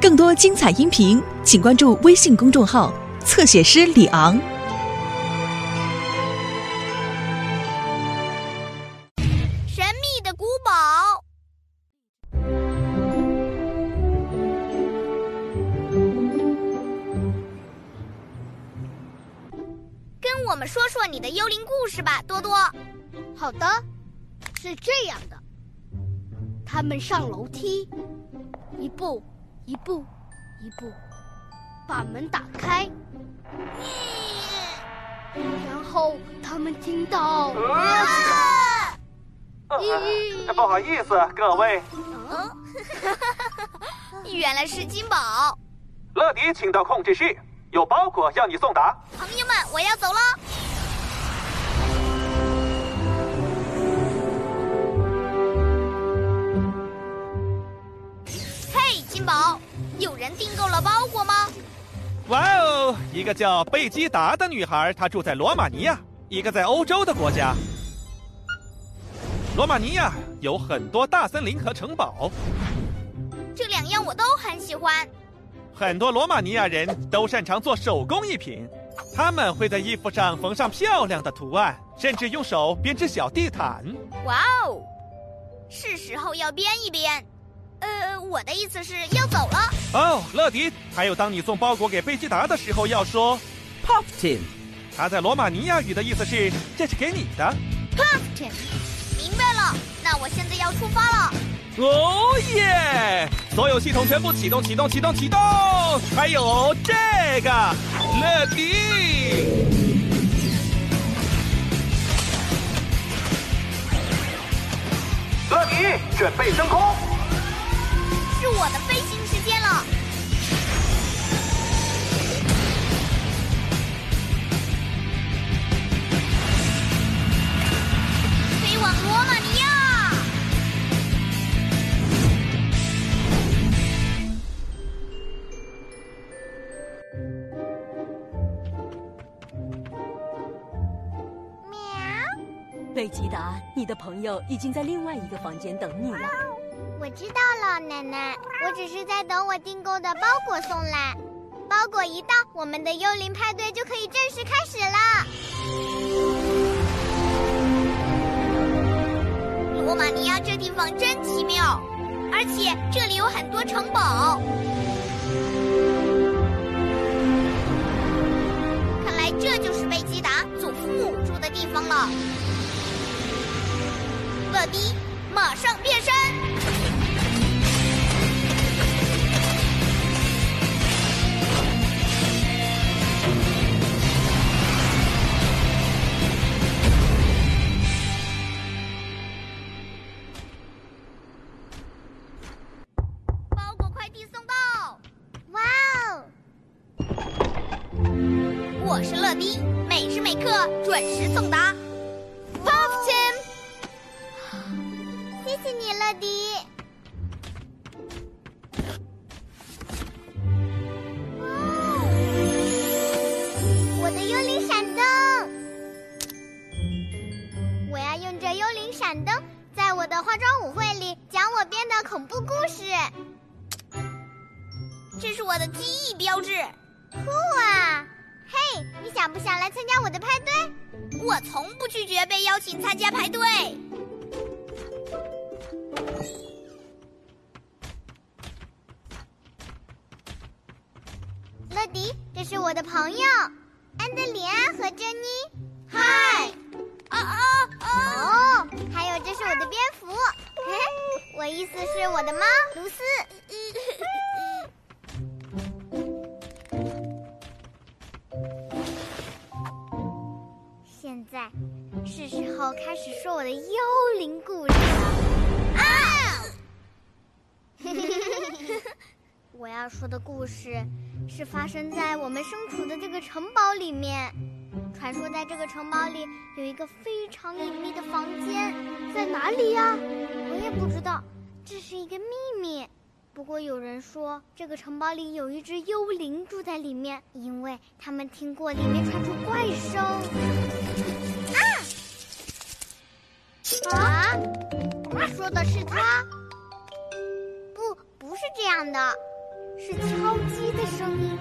更多精彩音频，请关注微信公众号“侧写师李昂”。神秘的古堡。跟我们说说你的幽灵故事吧，多多。好的，是这样的，他们上楼梯，一步一步一步，把门打开，然后他们听到，啊呃，不好意思，各位，嗯，原来是金宝。乐迪，请到控制室，有包裹要你送达。朋友们，我要走了。宝，有人订购了包裹吗？哇哦，一个叫贝基达的女孩，她住在罗马尼亚，一个在欧洲的国家。罗马尼亚有很多大森林和城堡，这两样我都很喜欢。很多罗马尼亚人都擅长做手工艺品，他们会在衣服上缝上漂亮的图案，甚至用手编织小地毯。哇哦，是时候要编一编。呃，我的意思是要走了。哦，乐迪，还有当你送包裹给贝吉达的时候要说 “Poptin”，它在罗马尼亚语的意思是这是给你的。Pumpkin，明白了。那我现在要出发了。哦耶！所有系统全部启动，启动，启动，启动！还有这个，乐迪。乐迪，准备升空。是我的飞行时间了。飞往罗马尼亚。贝吉达，你的朋友已经在另外一个房间等你了。我知道奶奶，我只是在等我订购的包裹送来。包裹一到，我们的幽灵派对就可以正式开始了。罗马尼亚这地方真奇妙，而且这里有很多城堡。看来这就是贝吉达祖父母住的地方了。乐迪，马上变身！乐迪，每时每刻准时送达。Foftim 谢谢你，乐迪。被邀请参加派对。乐迪，这是我的朋友安德里安和珍妮。嗨！哦哦哦！哦，还有这是我的蝙蝠，嘿，我意思是我的猫卢斯。开始说我的幽灵故事。啊！我要说的故事是发生在我们身处的这个城堡里面。传说在这个城堡里有一个非常隐秘的房间，在哪里呀？我也不知道，这是一个秘密。不过有人说，这个城堡里有一只幽灵住在里面，因为他们听过里面传出怪声。啊！说的是他？不，不是这样的，是敲击的声音，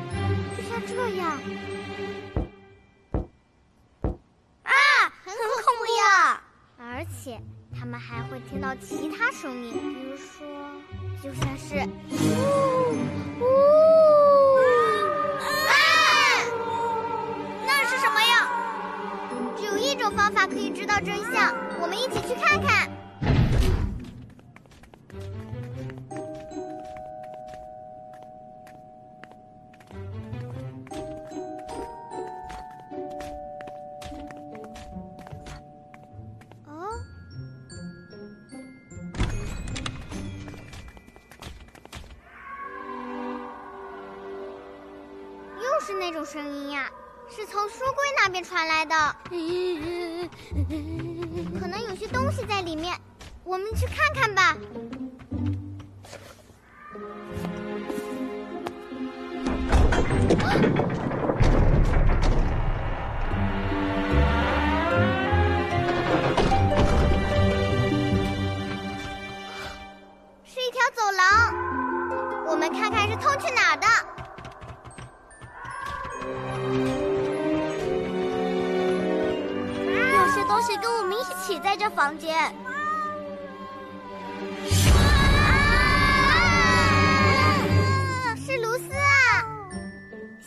就像这样。啊，很恐怖呀！而且他们还会听到其他声音，比如说，就像是呜呜啊！那是什么呀？只有一种方法可以知道真相，们一起去看看。哦，又是那种声音呀，是从书柜那边传来的。可能有些东西在里面，我们去看看吧。是一条走廊，我们看看是通去哪儿的。些东西跟我们一起在这房间。啊是卢斯啊！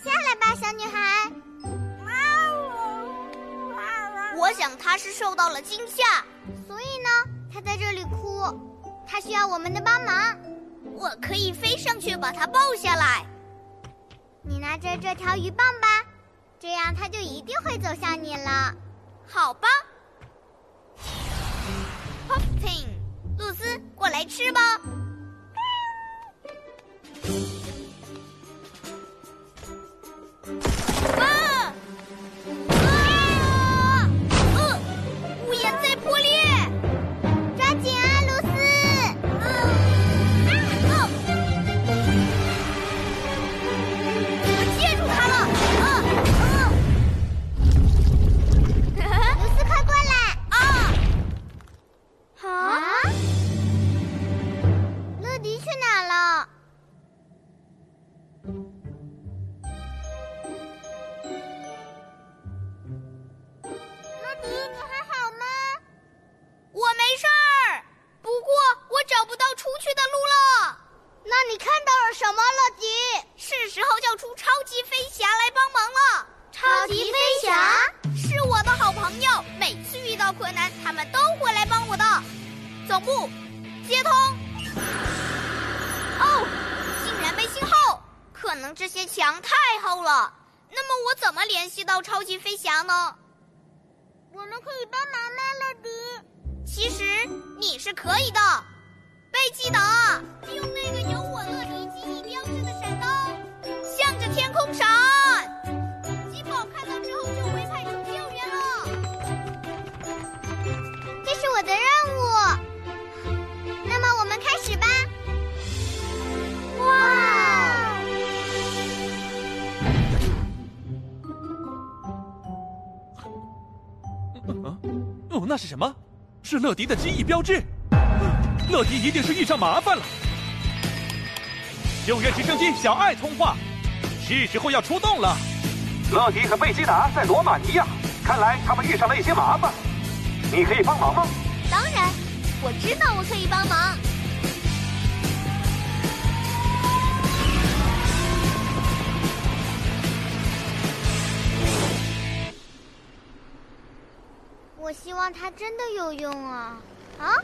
下来吧，小女孩。我想他是受到了惊吓，所以呢，她在这里哭，她需要我们的帮忙。我可以飞上去把他抱下来。你拿着这条鱼棒吧，这样它就一定会走向你了。好吧过来吃吧。到困难，他们都会来帮我的。总部接通。哦，竟然没信号，可能这些墙太厚了。那么我怎么联系到超级飞侠呢？我们可以帮忙吗，乐迪？其实你是可以的。贝基德，用那个有我乐迪记忆标志的闪灯，向着天空闪。那是什么？是乐迪的机翼标志。乐迪一定是遇上麻烦了。救援直升机小爱通话，是时候要出动了。乐迪和贝吉达在罗马尼亚，看来他们遇上了一些麻烦。你可以帮忙吗？当然，我知道我可以帮忙。我希望它真的有用啊！啊，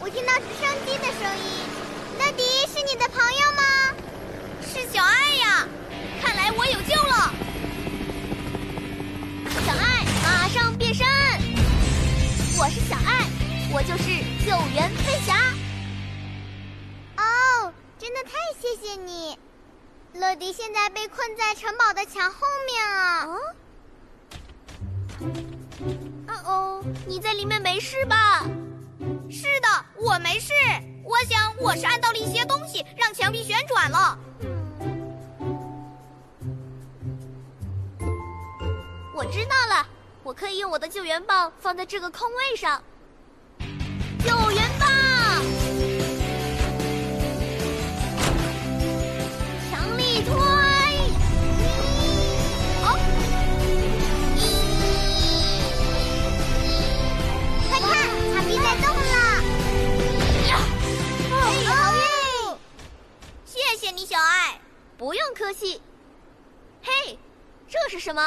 我听到直升机的声音。乐迪，是你的朋友吗？是小爱呀，看来我有救了。小爱，马上变身！我是小爱，我就是救援飞侠。哦，真的太谢谢你。乐迪现在被困在城堡的墙后面啊！哦哦，你在里面没事吧？是的，我没事。我想我是按到了一些东西，让墙壁旋转了。我知道了，我可以用我的救援棒放在这个空位上。嘿，这是什么？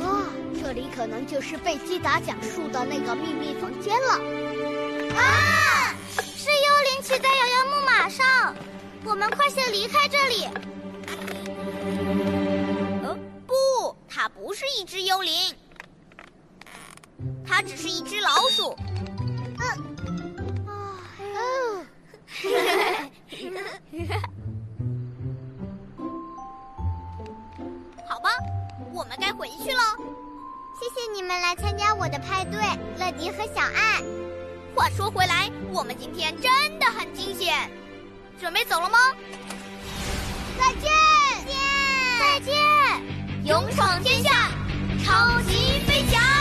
啊，这里可能就是贝基达讲述的那个秘密房间了。啊！是幽灵骑在摇摇木马上，我们快些离开这里。呃，不，它不是一只幽灵，它只是一只老鼠。嗯，啊，嗯，我们该回去喽。谢谢你们来参加我的派对，乐迪和小爱。话说回来，我们今天真的很惊险。准备走了吗？再见！再见！再见！勇闯天下，超级飞侠。